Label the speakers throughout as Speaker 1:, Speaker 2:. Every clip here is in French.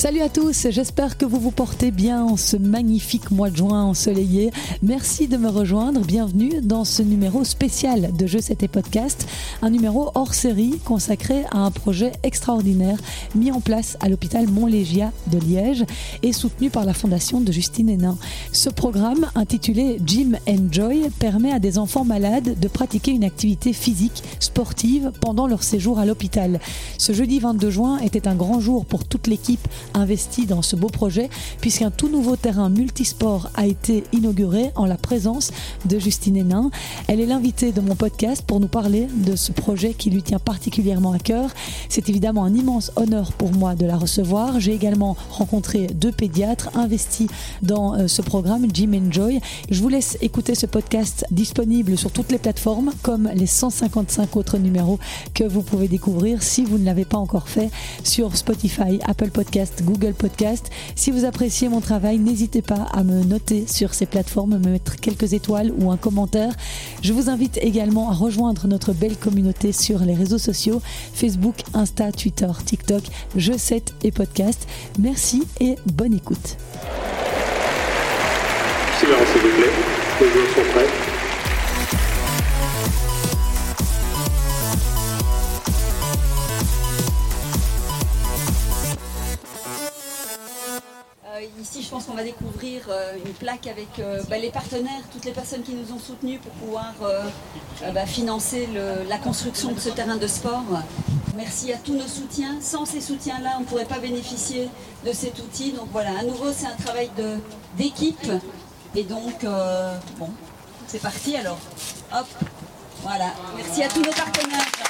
Speaker 1: Salut à tous, j'espère que vous vous portez bien en ce magnifique mois de juin ensoleillé. Merci de me rejoindre, bienvenue dans ce numéro spécial de Jeux C'était Podcast, un numéro hors série consacré à un projet extraordinaire mis en place à l'hôpital Montlégia de Liège et soutenu par la fondation de Justine Hénin. Ce programme, intitulé Gym Enjoy, permet à des enfants malades de pratiquer une activité physique, sportive pendant leur séjour à l'hôpital. Ce jeudi 22 juin était un grand jour pour toute l'équipe investi dans ce beau projet puisqu'un tout nouveau terrain multisport a été inauguré en la présence de Justine Hénin. Elle est l'invitée de mon podcast pour nous parler de ce projet qui lui tient particulièrement à cœur. C'est évidemment un immense honneur pour moi de la recevoir. J'ai également rencontré deux pédiatres investis dans euh, ce programme, Jim Enjoy. Je vous laisse écouter ce podcast disponible sur toutes les plateformes comme les 155 autres numéros que vous pouvez découvrir si vous ne l'avez pas encore fait sur Spotify, Apple Google Podcast. Si vous appréciez mon travail, n'hésitez pas à me noter sur ces plateformes, me mettre quelques étoiles ou un commentaire. Je vous invite également à rejoindre notre belle communauté sur les réseaux sociaux Facebook, Insta, Twitter, TikTok, Je 7 et podcast. Merci et bonne écoute.
Speaker 2: Ici, je pense qu'on va découvrir euh, une plaque avec euh, bah, les partenaires, toutes les personnes qui nous ont soutenus pour pouvoir euh, bah, financer la construction de ce terrain de sport. Merci à tous nos soutiens. Sans ces soutiens-là, on ne pourrait pas bénéficier de cet outil. Donc voilà, à nouveau, c'est un travail d'équipe. Et donc, bon, c'est parti alors. Hop, voilà. Merci à tous nos partenaires.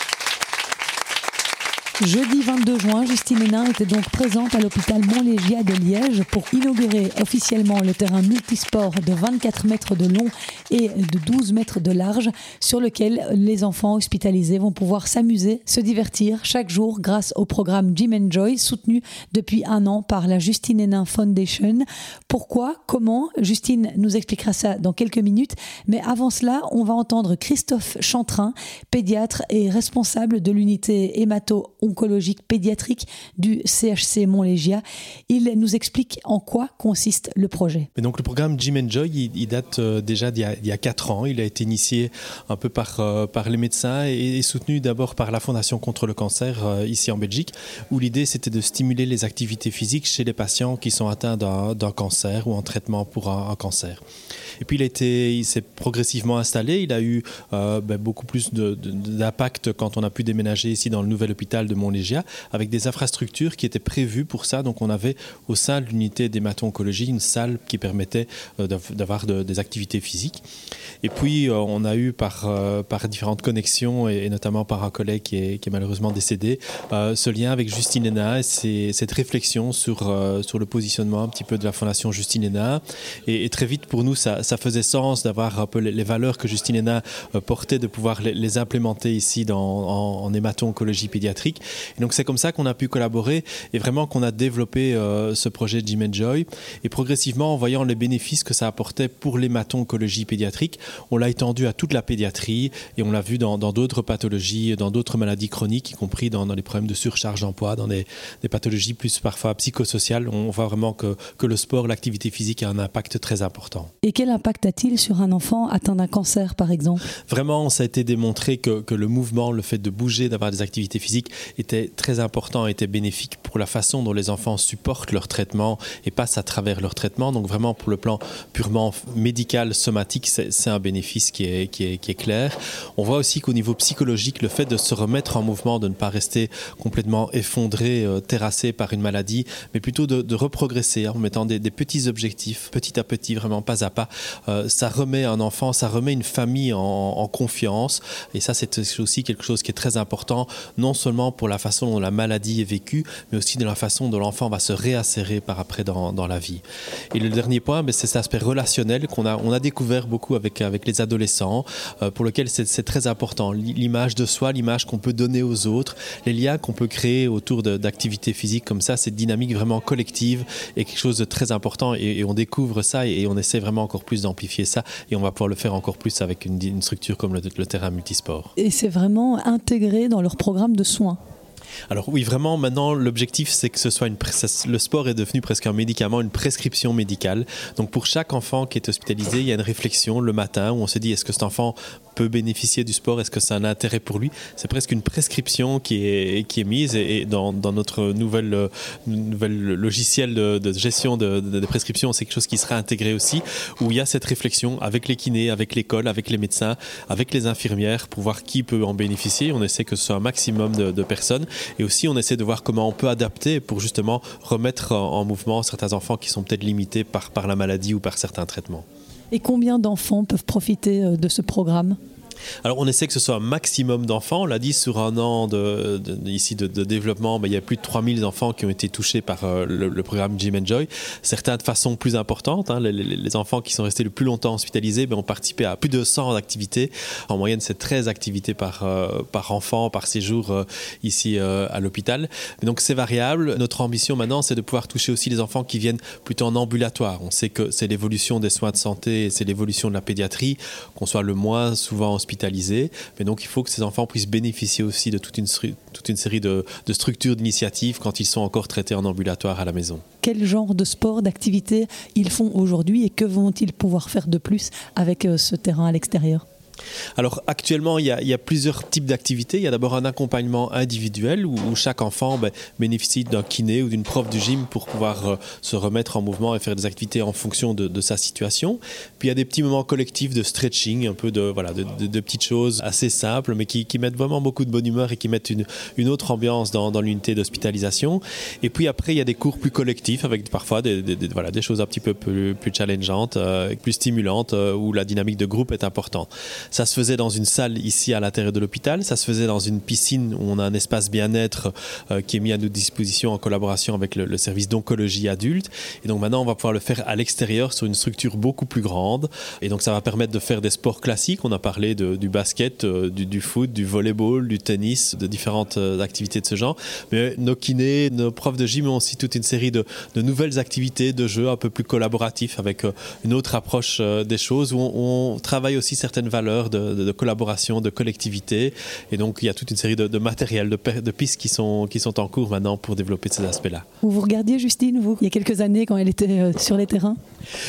Speaker 1: Jeudi 22 juin, Justine Hénin était donc présente à l'hôpital Montlégia de Liège pour inaugurer officiellement le terrain multisport de 24 mètres de long et de 12 mètres de large sur lequel les enfants hospitalisés vont pouvoir s'amuser, se divertir chaque jour grâce au programme Jim Enjoy soutenu depuis un an par la Justine Hénin Foundation. Pourquoi? Comment? Justine nous expliquera ça dans quelques minutes. Mais avant cela, on va entendre Christophe Chantrin, pédiatre et responsable de l'unité hémato oncologique pédiatrique du CHC Montlégia. Il nous explique en quoi consiste le projet.
Speaker 3: donc le programme Jim Enjoy, il, date euh, déjà d'il y, a 4 ans. Il a été initié un peu par, euh, par les médecins et, soutenu d'abord par la Fondation contre le cancer euh, ici en Belgique, où l'idée c'était de stimuler les activités physiques chez les patients qui sont atteints d'un cancer ou en traitement pour un, cancer. Et puis il, il s'est progressivement installé. Il a eu ben, beaucoup plus d'impact quand on a pu déménager ici dans le nouvel hôpital de Montlégia, avec des infrastructures qui étaient prévues pour ça. Donc on avait au sein de l'unité d'hémato-oncologie une salle qui permettait euh, d'avoir des activités physiques. Et puis euh, on a eu par, euh, différentes connexions, et, notamment par un collègue qui est, malheureusement décédé, ce lien avec Justine Hénin et cette réflexion sur, le positionnement un petit peu de la Fondation Justine Hénin. Et, très vite pour nous, ça, ça faisait sens d'avoir un peu les, valeurs que Justine Hénin portait, de pouvoir les, implémenter ici dans, en, en hémato-oncologie pédiatrique. Et donc c'est comme ça qu'on a pu collaborer et vraiment qu'on a développé euh, ce projet Jim Joy. Et progressivement, en voyant les bénéfices que ça apportait pour l'hémato-oncologie pédiatrique, on l'a étendu à toute la pédiatrie et on l'a vu dans d'autres pathologies, dans d'autres maladies chroniques, y compris dans, les problèmes de surcharge d'emploi, dans des, pathologies plus parfois psychosociales. On voit vraiment que, que le sport, l'activité physique a un impact très important.
Speaker 1: Et quel impact a-t-il sur un enfant atteint d'un cancer, par exemple?
Speaker 3: Vraiment, ça a été démontré que, le mouvement, le fait de bouger, d'avoir des activités physiques, était très important, était bénéfique pour la façon dont les enfants supportent leur traitement et passent à travers leur traitement. Donc vraiment pour le plan purement médical, somatique, c'est un bénéfice qui est, clair. On voit aussi qu'au niveau psychologique, le fait de se remettre en mouvement, de ne pas rester complètement effondré, euh, terrassé par une maladie, mais plutôt de, reprogresser en mettant des, petits objectifs, petit à petit, vraiment pas à pas, euh, ça remet un enfant, ça remet une famille en, confiance. Et ça, c'est aussi quelque chose qui est très important, non seulement pour la façon dont la maladie est vécue, mais aussi de la façon dont l'enfant va se réinsérer par après dans, la vie. Et le dernier point, c'est cet aspect relationnel qu'on a, on a découvert beaucoup avec, les adolescents, euh, pour lequel c'est très important. L'image de soi, l'image qu'on peut donner aux autres, les liens qu'on peut créer autour d'activités physiques comme ça, cette dynamique vraiment collective est quelque chose de très important et, on découvre ça et, on essaie vraiment encore plus d'amplifier ça et on va pouvoir le faire encore plus avec une, une structure comme le, le terrain multisport.
Speaker 1: Et c'est vraiment intégré dans leur programme de soins
Speaker 3: alors oui, vraiment, maintenant, l'objectif, c'est que ce soit une... Le sport est devenu presque un médicament, une prescription médicale. Donc pour chaque enfant qui est hospitalisé, il y a une réflexion le matin où on se dit, est-ce que cet enfant peut bénéficier du sport? Est-ce que c'est un intérêt pour lui? C'est presque une prescription qui est, qui est mise et, dans, notre nouvelle, nouvelle logiciel de, gestion de, de, prescription, c'est quelque chose qui sera intégré aussi, où il y a cette réflexion avec les kinés, avec l'école, avec les médecins, avec les infirmières pour voir qui peut en bénéficier. On essaie que ce soit un maximum de, personnes et aussi on essaie de voir comment on peut adapter pour justement remettre en, mouvement certains enfants qui sont peut-être limités par, la maladie ou par certains traitements.
Speaker 1: Et combien d'enfants peuvent profiter euh, de ce programme?
Speaker 3: Alors on essaie que ce soit un maximum d'enfants. On l'a dit, sur un an de, ici de, développement, ben, il y a plus de 3000 enfants qui ont été touchés par euh, le, programme Jim Enjoy. Certains de façon plus importante. Hein. les, enfants qui sont restés le plus longtemps hospitalisés ben, ont participé à plus de 100 activités. En moyenne, c'est 13 activités par, euh, par enfant, par séjour euh, ici à l'hôpital. Donc c'est variable. Notre ambition maintenant, c'est de pouvoir toucher aussi les enfants qui viennent plutôt en ambulatoire. On sait que c'est l'évolution des soins de santé, c'est l'évolution de la pédiatrie, qu'on soit le moins souvent hospitalisé mais donc il faut que ces enfants puissent bénéficier aussi de toute une, série de, de structures d'initiatives quand ils sont encore traités en ambulatoire à la maison.
Speaker 1: Quel genre de sport, d'activité ils font aujourd'hui et que vont-ils pouvoir faire de plus avec euh, ce terrain à l'extérieur?
Speaker 3: Alors actuellement, il y a, plusieurs types d'activités. Il y a d'abord un accompagnement individuel où, chaque enfant ben, bénéficie d'un kiné ou d'une prof du gym pour pouvoir euh, se remettre en mouvement et faire des activités en fonction de, sa situation. Puis il y a des petits moments collectifs de stretching, un peu de, voilà, de, petites choses assez simples, mais qui, mettent vraiment beaucoup de bonne humeur et qui mettent une, autre ambiance dans, l'unité d'hospitalisation. Et puis après, il y a des cours plus collectifs avec parfois des, choses un petit peu plus, plus challengeantes, euh, plus stimulantes, euh, où la dynamique de groupe est importante. Ça se faisait dans une salle ici à l'intérieur de l'hôpital, ça se faisait dans une piscine où on a un espace bien-être euh, qui est mis à notre disposition en collaboration avec le, service d'oncologie adulte. Et donc maintenant, on va pouvoir le faire à l'extérieur sur une structure beaucoup plus grande. Et donc ça va permettre de faire des sports classiques. On a parlé du basket, euh, du, foot, du volleyball, du tennis, de différentes euh, activités de ce genre. Mais nos kinés, nos profs de gym ont aussi toute une série de, nouvelles activités, de jeux un peu plus collaboratifs avec une autre approche des choses où on travaille aussi certaines valeurs de, collaboration, de collectivité. Et donc, il y a toute une série de, matériels, de, pistes qui sont, qui sont en cours maintenant pour développer ces aspects-là.
Speaker 1: Vous vous regardiez Justine, vous, il y a quelques années, quand elle était euh, sur les terrains?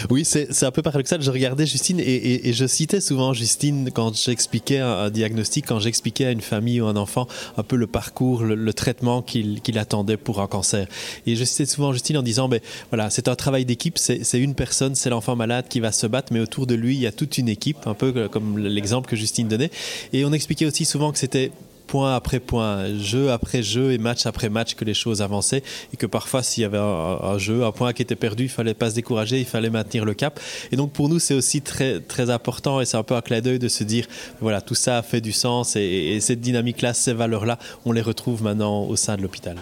Speaker 3: Oui, c'est un peu paradoxal. Je regardais Justine et, je citais souvent Justine quand j'expliquais un, diagnostic, quand j'expliquais à une famille ou un enfant un peu le parcours, le, traitement qu'il attendait pour un cancer. Et je citais souvent Justine en disant, ben, voilà, c'est un travail d'équipe, c'est une personne, c'est l'enfant malade qui va se battre, mais autour de lui, il y a toute une équipe, un peu comme les exemple que Justine donnait. Et on expliquait aussi souvent que c'était point après point, jeu après jeu et match après match que les choses avançaient et que parfois s'il y avait un, jeu, un point qui était perdu, il fallait pas se décourager, il fallait maintenir le cap. Et donc pour nous c'est aussi très très important et c'est un peu un clin d'œil de se dire voilà tout ça a fait du sens et, et cette dynamique là, ces valeurs là, on les retrouve maintenant au sein de l'hôpital.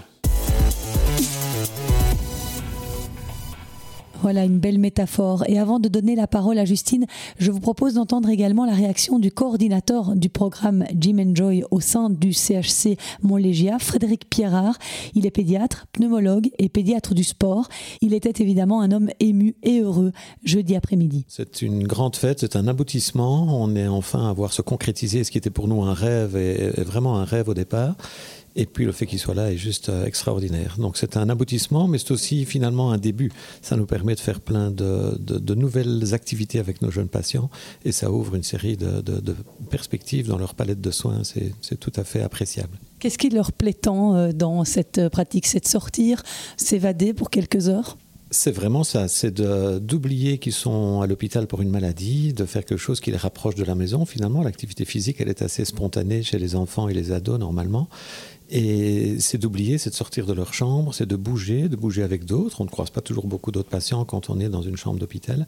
Speaker 1: Voilà une belle métaphore. Et avant de donner la parole à Justine, je vous propose d'entendre également la réaction du coordinateur du programme Jim Enjoy au sein du CHC Montlégia, Frédéric Pierrard. Il est pédiatre, pneumologue et pédiatre du sport. Il était évidemment un homme ému et heureux jeudi après-midi.
Speaker 4: C'est une grande fête, c'est un aboutissement. On est enfin à voir se concrétiser ce qui était pour nous un rêve et vraiment un rêve au départ. Et puis le fait qu'il soit là est juste euh, extraordinaire. Donc c'est un aboutissement, mais c'est aussi finalement un début. Ça nous permet de faire plein de, nouvelles activités avec nos jeunes patients et ça ouvre une série de, perspectives dans leur palette de soins. C'est tout à fait appréciable.
Speaker 1: Qu'est-ce qui leur plaît tant euh, dans cette pratique? C'est de sortir, s'évader pour quelques heures?
Speaker 4: C'est vraiment ça, c'est d'oublier qu'ils sont à l'hôpital pour une maladie, de faire quelque chose qui les rapproche de la maison. Finalement, l'activité physique, elle est assez spontanée chez les enfants et les ados normalement. Et c'est d'oublier, c'est de sortir de leur chambre, c'est de bouger, de bouger avec d'autres. On ne croise pas toujours beaucoup d'autres patients quand on est dans une chambre d'hôpital.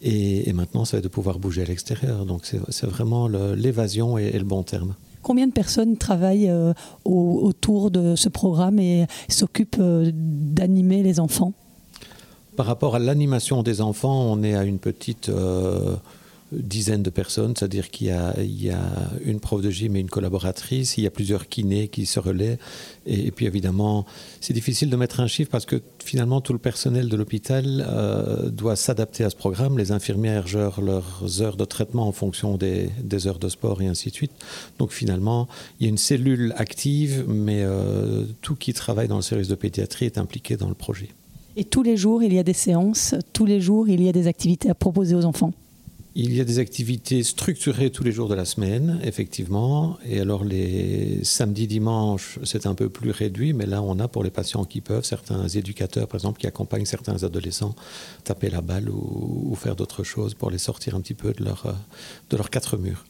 Speaker 4: Et, maintenant, ça va de pouvoir bouger à l'extérieur. Donc c'est vraiment l'évasion et, le bon terme.
Speaker 1: Combien de personnes travaillent euh, autour de ce programme et s'occupent euh, d'animer les enfants?
Speaker 4: Par rapport à l'animation des enfants, on est à une petite... Euh, dizaines de personnes, c'est-à-dire qu'il y, a, une prof de gym et une collaboratrice, il y a plusieurs kinés qui se relaient, et, puis évidemment, c'est difficile de mettre un chiffre parce que finalement tout le personnel de l'hôpital euh, doit s'adapter à ce programme, les infirmières gèrent leurs heures de traitement en fonction des, des, heures de sport et ainsi de suite, donc finalement il y a une cellule active, mais euh, tout qui travaille dans le service de pédiatrie est impliqué dans le projet.
Speaker 1: Et tous les jours, il y a des séances, tous les jours, il y a des activités à proposer aux enfants
Speaker 4: il y a des activités structurées tous les jours de la semaine, effectivement. Et alors les samedis, dimanches, c'est un peu plus réduit, mais là on a pour les patients qui peuvent, certains éducateurs par exemple, qui accompagnent certains adolescents taper la balle ou, faire d'autres choses pour les sortir un petit peu de de leurs quatre murs.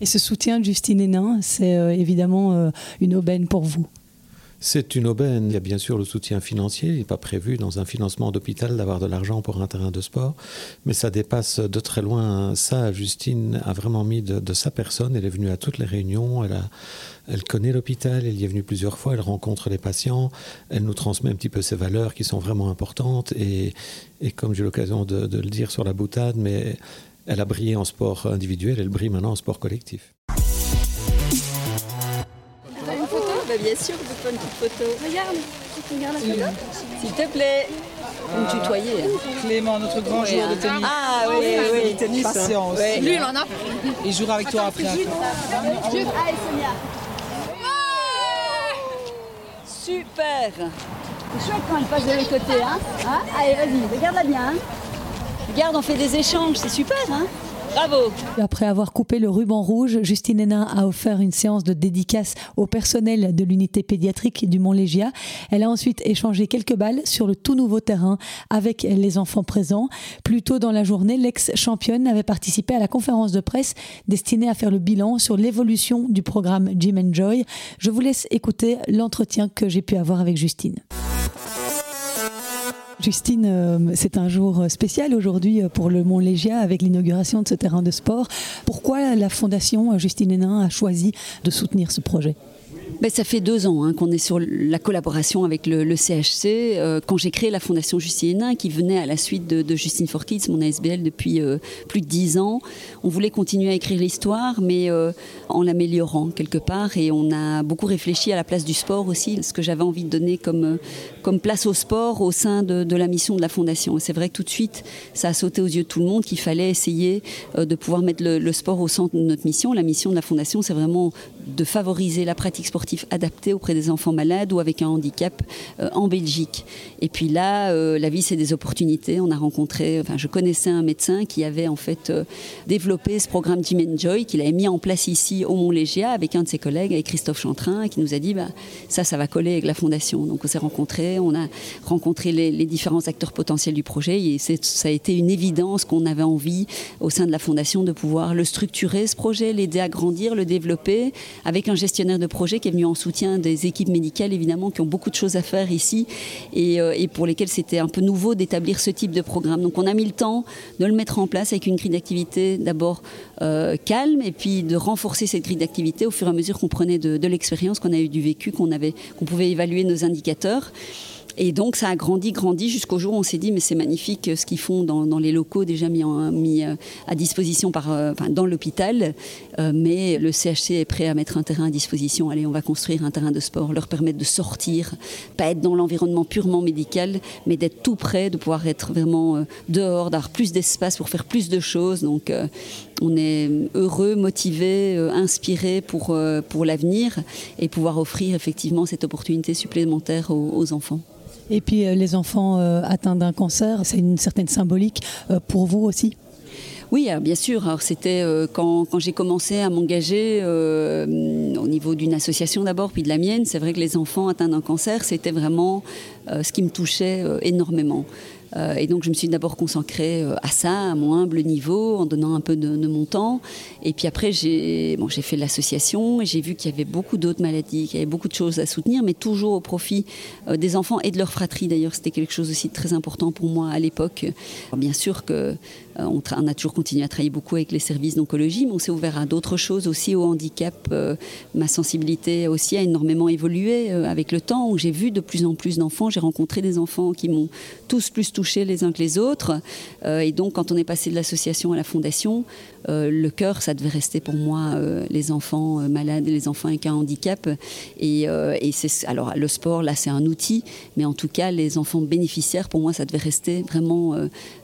Speaker 1: Et ce soutien de Justine Hénin, c'est euh, évidemment euh, une aubaine pour vous
Speaker 4: c'est une aubaine. Il y a bien sûr le soutien financier. Il n'est pas prévu dans un financement d'hôpital d'avoir de l'argent pour un terrain de sport. Mais ça dépasse de très loin ça. Justine a vraiment mis de, sa personne. Elle est venue à toutes les réunions. Elle, connaît l'hôpital. Elle y est venue plusieurs fois. Elle rencontre les patients. Elle nous transmet un petit peu ses valeurs qui sont vraiment importantes. Et, comme j'ai l'occasion de, de le dire sur la boutade, mais elle a brillé en sport individuel. Elle brille maintenant en sport collectif.
Speaker 2: Bien sûr, de prendre une petite photo.
Speaker 5: Regarde, regarde la photo.
Speaker 2: S'il te plaît. Vous me tutoyez.
Speaker 6: Clément, notre grand joueur de tennis.
Speaker 2: Ah oui, oui, oui.
Speaker 6: tennis. Patience.
Speaker 5: Lui, il en a.
Speaker 6: Il jouera avec toi après. Allez,
Speaker 2: Sonia. Super C'est chouette quand elle passe de l'autre côté, hein, hein Allez, vas-y, regarde-la bien. Hein regarde, on fait des échanges, c'est super, hein Bravo
Speaker 1: Après avoir coupé le ruban rouge, Justine Hénin a offert une séance de dédicace au personnel de l'unité pédiatrique du Mont-Légia. Elle a ensuite échangé quelques balles sur le tout nouveau terrain avec les enfants présents. Plus tôt dans la journée, l'ex-championne avait participé à la conférence de presse destinée à faire le bilan sur l'évolution du programme Jim Joy. Je vous laisse écouter l'entretien que j'ai pu avoir avec Justine. Justine, euh, c'est un jour spécial aujourd'hui pour le Mont Légia avec l'inauguration de ce terrain de sport. Pourquoi la Fondation Justine Hénin a choisi de soutenir ce projet?
Speaker 2: Ben, ça fait deux ans hein, qu'on est sur la collaboration avec le, CHC. Euh, quand j'ai créé la Fondation Justine Hénin, qui venait à la suite de, Justine Forkids, mon ASBL, depuis euh, plus de dix ans, on voulait continuer à écrire l'histoire, mais euh, en l'améliorant quelque part. Et on a beaucoup réfléchi à la place du sport aussi, ce que j'avais envie de donner comme, place au sport au sein de, la mission de la Fondation. C'est vrai que tout de suite, ça a sauté aux yeux de tout le monde qu'il fallait essayer de pouvoir mettre le, le sport au centre de notre mission. La mission de la Fondation, c'est vraiment de favoriser la pratique sportive adaptée auprès des enfants malades ou avec un handicap euh, en Belgique. Et puis là, euh, la vie, c'est des opportunités. On a rencontré, enfin, je connaissais un médecin qui avait en fait euh, développé ce programme Jim Joy, qu'il avait mis en place ici au Mont-Légia avec un de ses collègues, avec Christophe Chantrin, qui nous a dit bah, ça, ça va coller avec la fondation. Donc on s'est rencontrés, on a rencontré les, les, différents acteurs potentiels du projet et ça a été une évidence qu'on avait envie au sein de la fondation de pouvoir le structurer, ce projet, l'aider à grandir, le développer avec un gestionnaire de projet qui est venu en soutien des équipes médicales, évidemment, qui ont beaucoup de choses à faire ici euh, et, pour lesquelles c'était un peu nouveau d'établir ce type de programme. Donc on a mis le temps de le mettre en place avec une grille d'activité d'abord euh, calme et puis de renforcer cette grille d'activité au fur et à mesure qu'on prenait de, l'expérience, qu'on a eu du vécu, qu'on pouvait évaluer nos indicateurs. Et donc ça a grandi, grandi jusqu'au jour où on s'est dit mais c'est magnifique euh, ce qu'ils font dans, les locaux déjà mis, euh, à disposition par, euh, enfin, dans l'hôpital. mais le CHC est prêt à mettre un terrain à disposition. Allez, on va construire un terrain de sport, leur permettre de sortir, pas être dans l'environnement purement médical, mais d'être tout près, de pouvoir être vraiment dehors, d'avoir plus d'espace pour faire plus de choses. Donc on est heureux, motivé, inspiré pour, pour l'avenir et pouvoir offrir effectivement cette opportunité supplémentaire aux enfants.
Speaker 1: Et puis euh, les enfants euh, atteints d'un cancer, c'est une certaine symbolique euh, pour vous aussi
Speaker 2: oui, bien sûr. Alors c'était quand, j'ai commencé à m'engager au niveau d'une association d'abord, puis de la mienne. C'est vrai que les enfants atteints d'un cancer, c'était vraiment ce qui me touchait énormément. Euh, et donc je me suis d'abord consacrée euh, à ça, à mon humble niveau, en donnant un peu de, mon temps. Et puis après, j'ai bon, fait l'association et j'ai vu qu'il y avait beaucoup d'autres maladies, qu'il y avait beaucoup de choses à soutenir, mais toujours au profit euh, des enfants et de leur fratrie. D'ailleurs, c'était quelque chose aussi très important pour moi à l'époque. Bien sûr que on, a toujours continué à travailler beaucoup avec les services d'oncologie, mais on s'est ouvert à d'autres choses aussi, au handicap. Ma sensibilité aussi a énormément évolué avec le temps, où j'ai vu de plus en plus d'enfants. J'ai rencontré des enfants qui m'ont tous plus touché les uns que les autres. et donc, quand on est passé de l'association à la fondation, le cœur, ça devait rester pour moi les enfants malades les enfants avec un handicap. Et, et c'est alors le sport, là, c'est un outil, mais en tout cas, les enfants bénéficiaires, pour moi, ça devait rester vraiment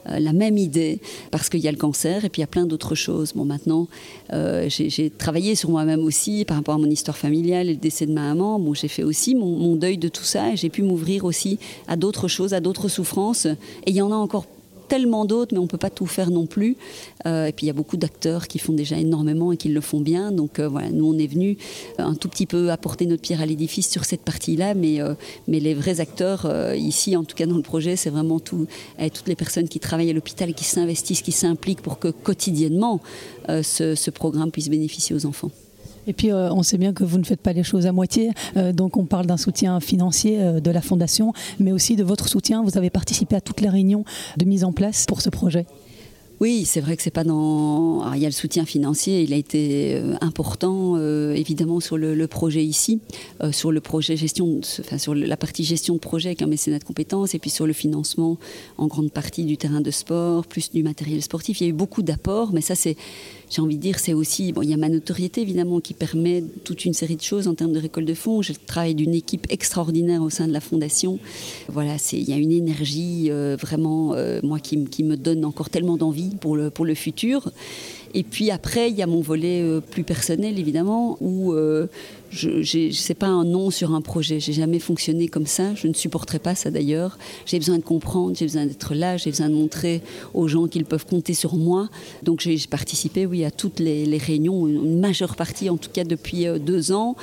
Speaker 2: la même idée parce qu'il y a le cancer et puis il y a plein d'autres choses. Bon, maintenant, euh, j'ai travaillé sur moi-même aussi par rapport à mon histoire familiale et le décès de ma maman. Bon, j'ai fait aussi mon, mon, deuil de tout ça et j'ai pu m'ouvrir aussi à d'autres choses, à d'autres souffrances. Et il y en a encore tellement d'autres, mais on ne peut pas tout faire non plus. Euh, et puis il y a beaucoup d'acteurs qui font déjà énormément et qui le font bien. Donc euh, voilà, nous on est venu euh, un tout petit peu apporter notre pierre à l'édifice sur cette partie-là, mais, mais les vrais acteurs ici, en tout cas dans le projet, c'est vraiment tout, toutes les personnes qui travaillent à l'hôpital et qui s'investissent, qui s'impliquent pour que quotidiennement ce programme puisse bénéficier aux enfants.
Speaker 1: Et puis, euh, on sait bien que vous ne faites pas les choses à moitié. Euh, donc, on parle d'un soutien financier euh, de la Fondation, mais aussi de votre soutien. Vous avez participé à toutes les réunions de mise en place pour ce projet.
Speaker 2: Oui, c'est vrai que c'est pas dans. Il y a le soutien financier, il a été important évidemment sur le, projet ici, sur le projet gestion, enfin sur la partie gestion de projet avec un mécénat de compétences, et puis sur le financement en grande partie du terrain de sport, plus du matériel sportif. Il y a eu beaucoup d'apports, mais ça c'est, j'ai envie de dire, c'est aussi bon. Il y a ma notoriété évidemment qui permet toute une série de choses en termes de récolte de fonds. J'ai le travail d'une équipe extraordinaire au sein de la fondation. Voilà, c'est il y a une énergie vraiment moi qui, qui me donne encore tellement d'envie pour le, pour le futur. Et puis après, il y a mon volet euh, plus personnel, évidemment, où euh, je sais pas un nom sur un projet. J'ai jamais fonctionné comme ça. Je ne supporterai pas ça d'ailleurs. J'ai besoin de comprendre, j'ai besoin d'être là, j'ai besoin de montrer aux gens qu'ils peuvent compter sur moi. Donc j'ai participé, oui, à toutes les, les, réunions, une majeure partie, en tout cas depuis euh, deux ans.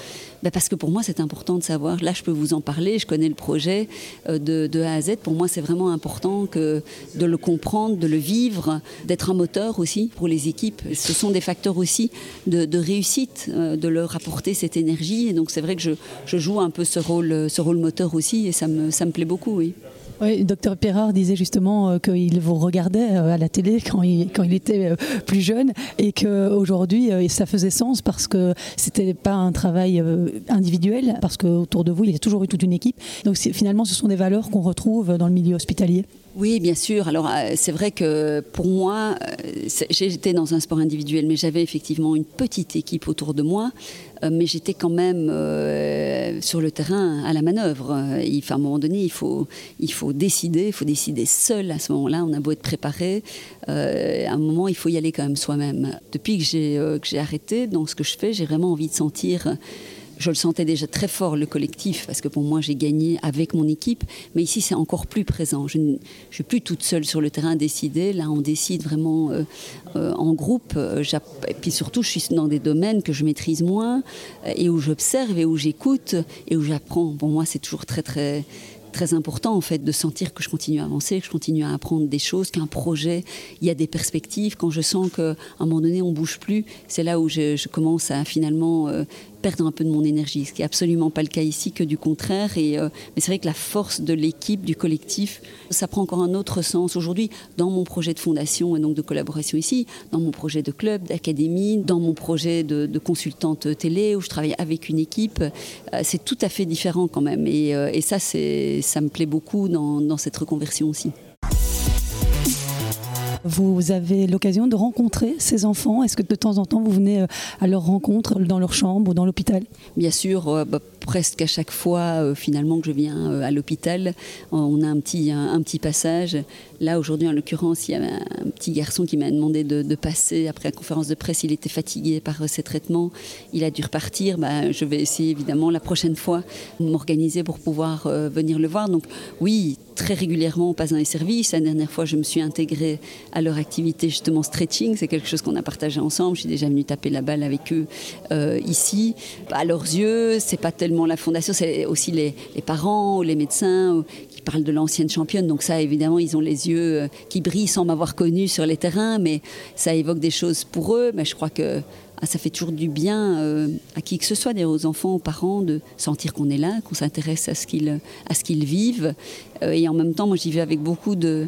Speaker 2: Ben parce que pour moi, c'est important de savoir. Là, je peux vous en parler. Je connais le projet euh, de, de A à Z. Pour moi, c'est vraiment important que de le comprendre, de le vivre, d'être un moteur aussi pour les équipes. Ce sont des facteurs aussi de, de réussite, euh, de leur apporter cette énergie et donc c'est vrai que je, je, joue un peu ce rôle, ce rôle moteur aussi et ça me, ça me plaît beaucoup, oui.
Speaker 1: Oui, docteur Perrard disait justement euh, qu'il vous regardait euh, à la télé quand il, quand il était euh, plus jeune et qu'aujourd'hui ça faisait sens parce que c'était pas un travail individuel, parce qu'autour de vous il y a toujours eu toute une équipe. Donc finalement ce sont des valeurs qu'on retrouve dans le milieu hospitalier.
Speaker 2: Oui, bien sûr. Alors, euh, c'est vrai que pour moi, euh, j'étais dans un sport individuel, mais j'avais effectivement une petite équipe autour de moi. Euh, mais j'étais quand même sur le terrain à la manœuvre. Il, à un moment donné, il faut, il faut décider, il faut décider seul à ce moment-là. On a beau être préparé, à un moment, il faut y aller quand même soi-même. Depuis que j'ai arrêté dans ce que je fais, j'ai vraiment envie de sentir je le sentais déjà très fort, le collectif, parce que pour moi, j'ai gagné avec mon équipe. Mais ici, c'est encore plus présent. Je ne suis plus toute seule sur le terrain à décider. Là, on décide vraiment euh, euh, en groupe. Euh, et puis surtout, je suis dans des domaines que je maîtrise moins et où j'observe et où j'écoute et où j'apprends. Pour moi, c'est toujours très, très très important en fait de sentir que je continue à avancer, que je continue à apprendre des choses, qu'un projet, il y a des perspectives. Quand je sens qu'à un moment donné on bouge plus, c'est là où je, commence à finalement perdre un peu de mon énergie, ce qui est absolument pas le cas ici, que du contraire. Et, euh, mais c'est vrai que la force de l'équipe, du collectif, ça prend encore un autre sens aujourd'hui dans mon projet de fondation et donc de collaboration ici, dans mon projet de club, d'académie, dans mon projet de, consultante télé où je travaille avec une équipe. Euh, c'est tout à fait différent quand même. Et, euh, ça, ça me plaît beaucoup dans cette reconversion aussi.
Speaker 1: Vous avez l'occasion de rencontrer ces enfants? Est-ce que de temps en temps vous venez euh, à leur rencontre dans leur chambre ou dans l'hôpital?
Speaker 2: Bien sûr, euh, bah, presque à chaque fois euh, finalement que je viens à l'hôpital, on a un petit passage. Là aujourd'hui en l'occurrence, il y a un petit garçon qui m'a demandé de, de, passer après la conférence de presse. Il était fatigué par ses traitements, il a dû repartir. Bah, je vais essayer évidemment la prochaine fois m'organiser pour pouvoir euh, venir le voir. Donc oui, très régulièrement on passe dans les services. La dernière fois, je me suis intégrée à leur activité justement stretching. C'est quelque chose qu'on a partagé ensemble. Je suis déjà venue taper la balle avec eux euh, ici. À leurs yeux, c'est pas tellement la fondation, c'est aussi les, parents ou les médecins qui parlent de l'ancienne championne. Donc ça, évidemment, ils ont les yeux euh, qui brillent sans m'avoir connue sur les terrains, mais ça évoque des choses pour eux. Mais je crois que ah, ça fait toujours du bien euh, à qui que ce soit, aux enfants, aux parents, de sentir qu'on est là, qu'on s'intéresse à ce qu'ils à ce qu'ils vivent. Euh, et en même temps, moi, j'y vais avec beaucoup de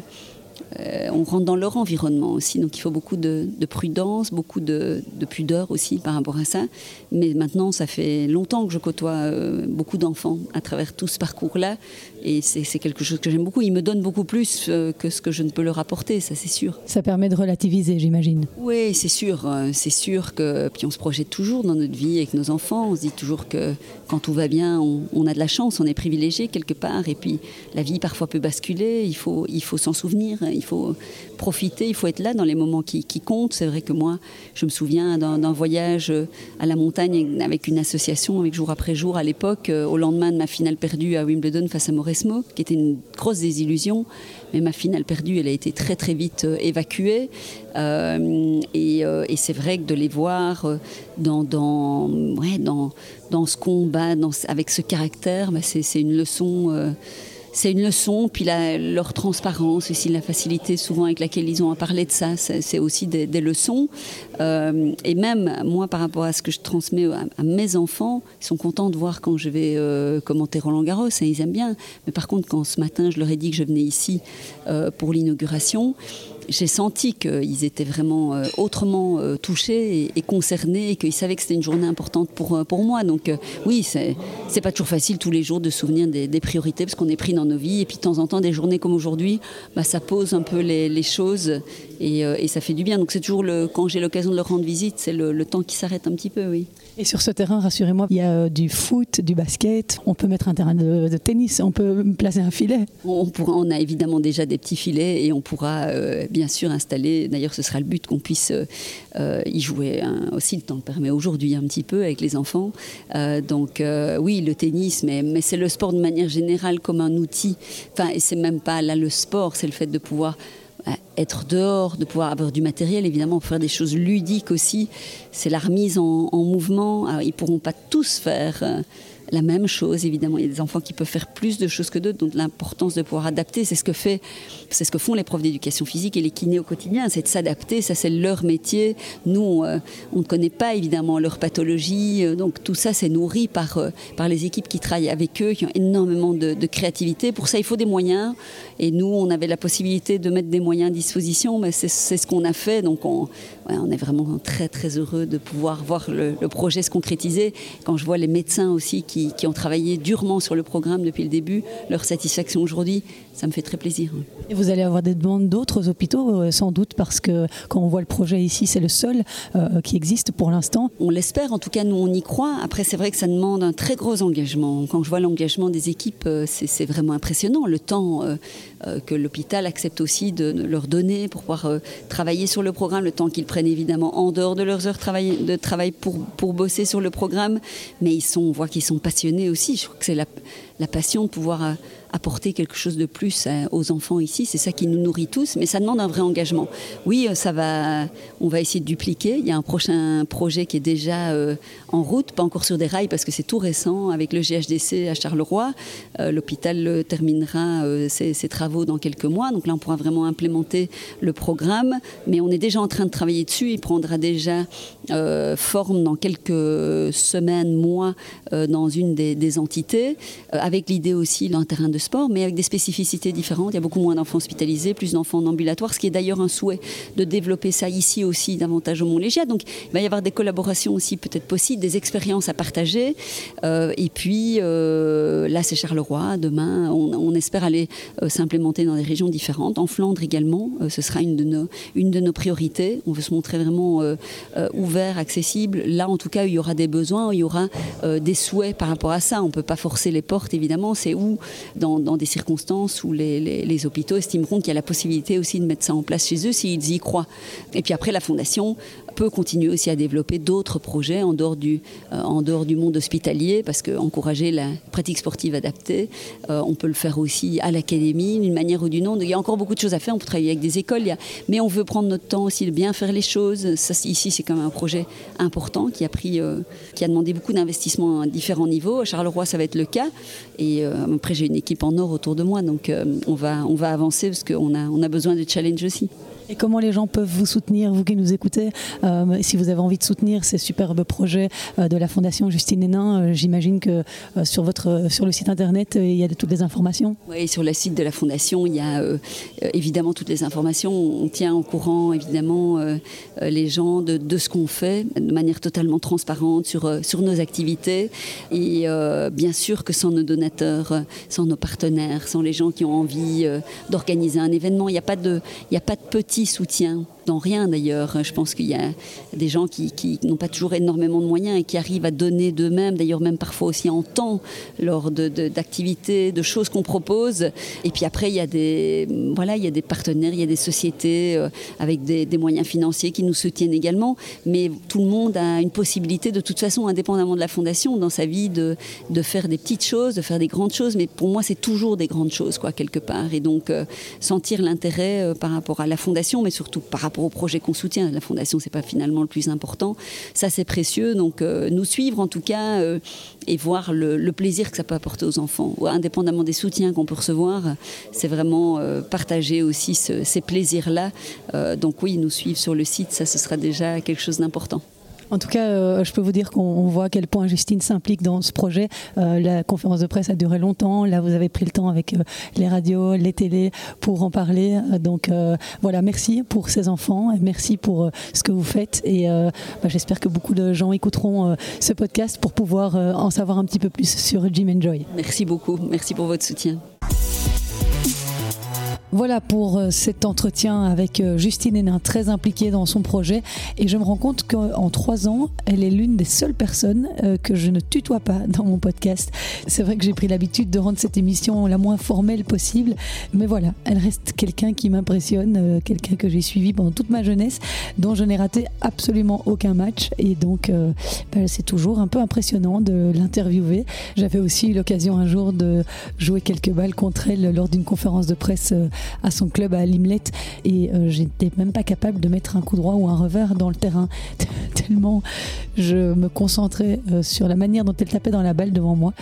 Speaker 2: on rentre dans leur environnement aussi. Donc il faut beaucoup de, de prudence, beaucoup de, de, pudeur aussi par rapport à ça. Mais maintenant, ça fait longtemps que je côtoie beaucoup d'enfants à travers tout ce parcours-là. Et c'est quelque chose que j'aime beaucoup. Ils me donnent beaucoup plus euh, que ce que je ne peux leur apporter, ça c'est sûr.
Speaker 1: Ça permet de relativiser, j'imagine.
Speaker 2: Oui, c'est sûr. C'est sûr que. Puis on se projette toujours dans notre vie avec nos enfants. On se dit toujours que quand tout va bien, on, on a de la chance, on est privilégié quelque part. Et puis la vie parfois peut basculer. Il faut, il faut s'en souvenir. Il faut profiter, il faut être là dans les moments qui, qui comptent. C'est vrai que moi, je me souviens d'un voyage à la montagne avec une association, avec jour après jour à l'époque, au lendemain de ma finale perdue à Wimbledon face à Qui était une grosse désillusion. Mais ma finale perdue, elle a été très très vite évacuée. Euh, et, euh, et c'est vrai que de les voir dans, dans, ouais, dans, dans ce combat, avec ce caractère, bah c'est une leçon. C'est une leçon, puis leur transparence aussi, la facilité souvent avec laquelle ils ont à parler de ça, c'est aussi des, leçons. Euh, et même moi, par rapport à ce que je transmets à, mes enfants, ils sont contents de voir quand je vais euh, commenter Roland Garros, et ils aiment bien. Mais par contre, quand ce matin, je leur ai dit que je venais ici euh, pour l'inauguration, j'ai senti qu'ils étaient vraiment euh, autrement euh, touchés et, concernés et qu'ils savaient que c'était une journée importante pour, euh, pour moi. Donc oui, c'est pas toujours facile tous les jours de souvenir des, priorités parce qu'on est pris dans nos vies et puis de temps en temps des journées comme aujourd'hui, bah, ça pose un peu les choses et, et, ça fait du bien. Donc c'est toujours le, quand j'ai l'occasion de leur rendre visite, c'est le, le, temps qui s'arrête un petit peu, oui.
Speaker 1: Et sur ce terrain, rassurez-moi, il y a du foot, du basket, on peut mettre un terrain de, de tennis, on peut placer un filet.
Speaker 2: On, pourra, on a évidemment déjà des petits filets et on pourra euh, bien sûr installer, d'ailleurs ce sera le but qu'on puisse euh, y jouer hein, aussi, le temps le permet aujourd'hui un petit peu avec les enfants. Euh, donc euh, oui, le tennis, mais, mais c'est le sport de manière générale comme un outil. Enfin, et c'est même pas là le sport, c'est le fait de pouvoir être dehors, de pouvoir avoir du matériel, évidemment, faire des choses ludiques aussi. C'est la remise en, en mouvement. Alors, ils ne pourront pas tous faire euh, la même chose, évidemment. Il y a des enfants qui peuvent faire plus de choses que d'autres, donc l'importance de pouvoir adapter, c'est ce que fait, c'est ce que font les profs d'éducation physique et les kinés au quotidien, c'est de s'adapter, ça c'est leur métier. Nous, euh, on ne connaît pas évidemment leur pathologie, euh, donc tout ça c'est nourri par, euh, par les équipes qui travaillent avec eux, qui ont énormément de, de, créativité. Pour ça, il faut des moyens, et nous, on avait la possibilité de mettre des moyens à disposition, mais c'est ce qu'on a fait, donc on, on est vraiment très heureux de pouvoir voir le, projet se concrétiser. Quand je vois les médecins aussi qui, ont travaillé durement sur le programme depuis le début, leur satisfaction aujourd'hui, ça me fait très plaisir.
Speaker 1: Et vous allez avoir des demandes d'autres hôpitaux, euh, sans doute, parce que quand on voit le projet ici, c'est le seul euh, qui existe pour l'instant.
Speaker 2: On l'espère, en tout cas, nous on y croit. Après, c'est vrai que ça demande un très gros engagement. Quand je vois l'engagement des équipes, euh, c'est vraiment impressionnant. Le temps euh, que l'hôpital accepte aussi de, leur donner pour pouvoir euh, travailler sur le programme, le temps qu'ils prennent évidemment en dehors de leurs heures de travail pour, pour bosser sur le programme. Mais ils sont, on voit qu'ils sont passionnés aussi. Je crois que c'est la, la passion de pouvoir apporter quelque chose de plus euh, aux enfants ici. C'est ça qui nous nourrit tous, mais ça demande un vrai engagement. Oui, euh, ça va, on va essayer de dupliquer. Il y a un prochain projet qui est déjà euh, en route, pas encore sur des rails parce que c'est tout récent avec le GHDC à Charleroi. Euh, L'hôpital terminera ses, ses travaux dans quelques mois, donc là on pourra vraiment implémenter le programme. Mais on est déjà en train de travailler dessus. Il prendra déjà euh, forme dans quelques semaines, mois, euh, dans une des, entités, euh, avec l'idée aussi d'un terrain de sport, mais avec des spécificités différentes. Il y a beaucoup moins d'enfants hospitalisés, plus d'enfants en ambulatoire, ce qui est d'ailleurs un souhait de développer ça ici aussi davantage au Mont-Légia. Donc il va y avoir des collaborations aussi peut-être possibles, des expériences à partager. Et puis là, c'est Charleroi. Demain, on, espère aller s'implémenter dans des régions différentes. En Flandre également, ce sera une de, nos, priorités. On veut se montrer vraiment euh, accessible. Là, en tout cas, il y aura des besoins, il y aura euh, des souhaits par rapport à ça. On ne peut pas forcer les portes, évidemment. C'est où, dans, des circonstances où les, les, les hôpitaux estimeront qu'il y a la possibilité aussi de mettre ça en place chez eux s'ils y croient. Et puis après, la Fondation peut continuer aussi à développer d'autres projets en dehors, du, euh, en dehors du monde hospitalier, parce qu'encourager la pratique sportive adaptée, euh, on peut le faire aussi à l'académie, d'une manière ou d'une autre. Il y a encore beaucoup de choses à faire, on peut travailler avec des écoles, mais on veut prendre notre temps aussi de bien faire les choses. Ici, c'est quand même un projet important qui a, pris, euh, qui a demandé beaucoup d'investissements à différents niveaux. À Charleroi, ça va être le cas. Et après, j'ai une équipe en or autour de moi, donc on, va, on va avancer parce qu'on a, on a besoin de challenge aussi.
Speaker 1: Et comment les gens peuvent vous soutenir, vous qui nous écoutez euh, Si vous avez envie de soutenir ces superbes projets euh, de la Fondation Justine Hénin, euh, j'imagine que sur, votre, sur le site internet, il y a toutes les informations
Speaker 2: Oui, sur le site de la Fondation, il y a évidemment toutes les informations. On tient au courant évidemment les gens de, de ce qu'on fait de manière totalement transparente sur, sur nos activités. Et bien sûr que sans nos donateurs, sans nos partenaires, sans les gens qui ont envie d'organiser un événement, il n'y a pas de, a pas de petit soutien dans rien d'ailleurs. Je pense qu'il y a des gens qui, n'ont pas toujours énormément de moyens et qui arrivent à donner d'eux-mêmes, d'ailleurs même parfois aussi en temps, lors d'activités, de, de, choses qu'on propose. Et puis après, il y, a des, voilà, il y a des partenaires, il y a des sociétés euh, avec des, moyens financiers qui nous soutiennent également. Mais tout le monde a une possibilité, de toute façon, indépendamment de la fondation, dans sa vie, de, de faire des petites choses, de faire des grandes choses. Mais pour moi, c'est toujours des grandes choses, quoi, quelque part. Et donc, euh, sentir l'intérêt euh, par rapport à la fondation, mais surtout par rapport rapport au projet qu'on soutient. La fondation, c'est pas finalement le plus important. Ça, c'est précieux. Donc, euh, nous suivre en tout cas euh, et voir le, plaisir que ça peut apporter aux enfants, indépendamment des soutiens qu'on peut recevoir, c'est vraiment euh, partager aussi ces plaisirs-là. donc oui, nous suivre sur le site, ça, ce sera déjà quelque chose d'important.
Speaker 1: En tout cas, euh, je peux vous dire qu'on voit à quel point Justine s'implique dans ce projet. Euh, la conférence de presse a duré longtemps. Là, vous avez pris le temps avec euh, les radios, les télés pour en parler. Donc voilà, merci pour ces enfants, merci pour ce que vous faites. Et bah, j'espère que beaucoup de gens écouteront ce podcast pour pouvoir en savoir un petit peu plus sur Jim Joy.
Speaker 2: Merci beaucoup. Merci pour votre soutien.
Speaker 1: Voilà pour euh, cet entretien avec euh, Justine Hénin, très impliquée dans son projet. Et je me rends compte qu'en trois ans, elle est l'une des seules personnes euh, que je ne tutoie pas dans mon podcast. C'est vrai que j'ai pris l'habitude de rendre cette émission la moins formelle possible. Mais voilà, elle reste quelqu'un qui m'impressionne, quelqu'un que j'ai suivi pendant toute ma jeunesse, dont je n'ai raté absolument aucun match. Et donc, bah, c'est toujours un peu impressionnant de l'interviewer. J'avais aussi eu l'occasion un jour de jouer quelques balles contre elle lors d'une conférence de presse à son club à Limlet et euh, j'étais même pas capable de mettre un coup droit ou un revers dans le terrain tellement je me concentrais euh, sur la manière dont elle tapait dans la balle devant moi.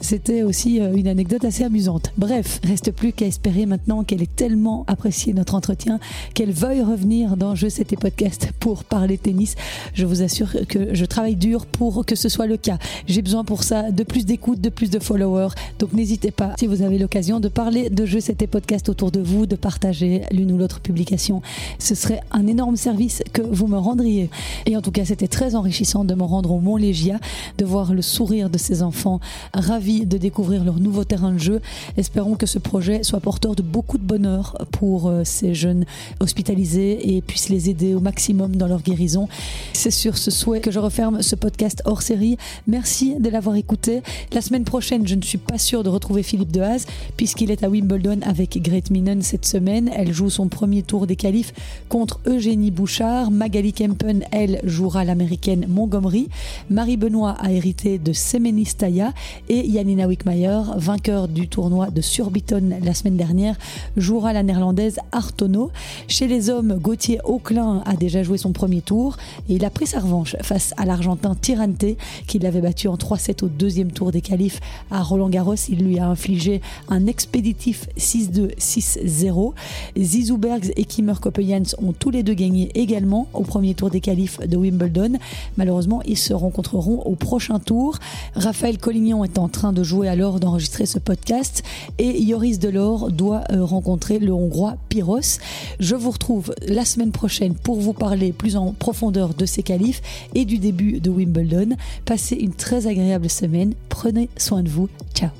Speaker 1: C'était aussi euh, une anecdote assez amusante. Bref, reste plus qu'à espérer maintenant qu'elle ait tellement apprécié notre entretien qu'elle veuille revenir dans Je C'était Podcast pour parler tennis. Je vous assure que je travaille dur pour que ce soit le cas. J'ai besoin pour ça de plus d'écoute, de plus de followers. Donc n'hésitez pas, si vous avez l'occasion, de parler de Je C'était Podcast autour de vous, de partager l'une ou l'autre publication. Ce serait un énorme service que vous me rendriez. Et en tout cas, c'était très enrichissant de me rendre au Mont Légia, de voir le sourire de ces enfants ravis de découvrir leur nouveau terrain de jeu. Espérons que ce projet soit porteur de beaucoup de bonheur pour euh, ces jeunes hospitalisés et puisse les aider au maximum dans leur guérison. C'est sur ce souhait que je referme ce podcast hors série. Merci de l'avoir écouté. La semaine prochaine, je ne suis pas sûre de retrouver Philippe Dehaze puisqu'il est à Wimbledon avec Great Minen cette semaine. Elle joue son premier tour des qualifs contre Eugénie Bouchard. Magali Kempen, elle, jouera l'américaine Montgomery. Marie Benoît a hérité de Semenistaya et Janina Wickmayer, vainqueur du tournoi de Surbiton la semaine dernière, jouera la néerlandaise Artono. Chez les hommes, Gauthier Auclin a déjà joué son premier tour et il a pris sa revanche face à l'Argentin Tirante qui l'avait battu en 3-7 au deuxième tour des qualifs à Roland Garros. Il lui a infligé un expéditif 6-2, 6-0. Zizou Bergs et Kimmer Koppejans ont tous les deux gagné également au premier tour des qualifs de Wimbledon. Malheureusement, ils se rencontreront au prochain tour. Raphaël Collignon est en train de jouer à l'or d'enregistrer ce podcast et Yoris Delors doit euh, rencontrer le Hongrois Pyros. Je vous retrouve la semaine prochaine pour vous parler plus en profondeur de ces qualifs et du début de Wimbledon. Passez une très agréable semaine. Prenez soin de vous. Ciao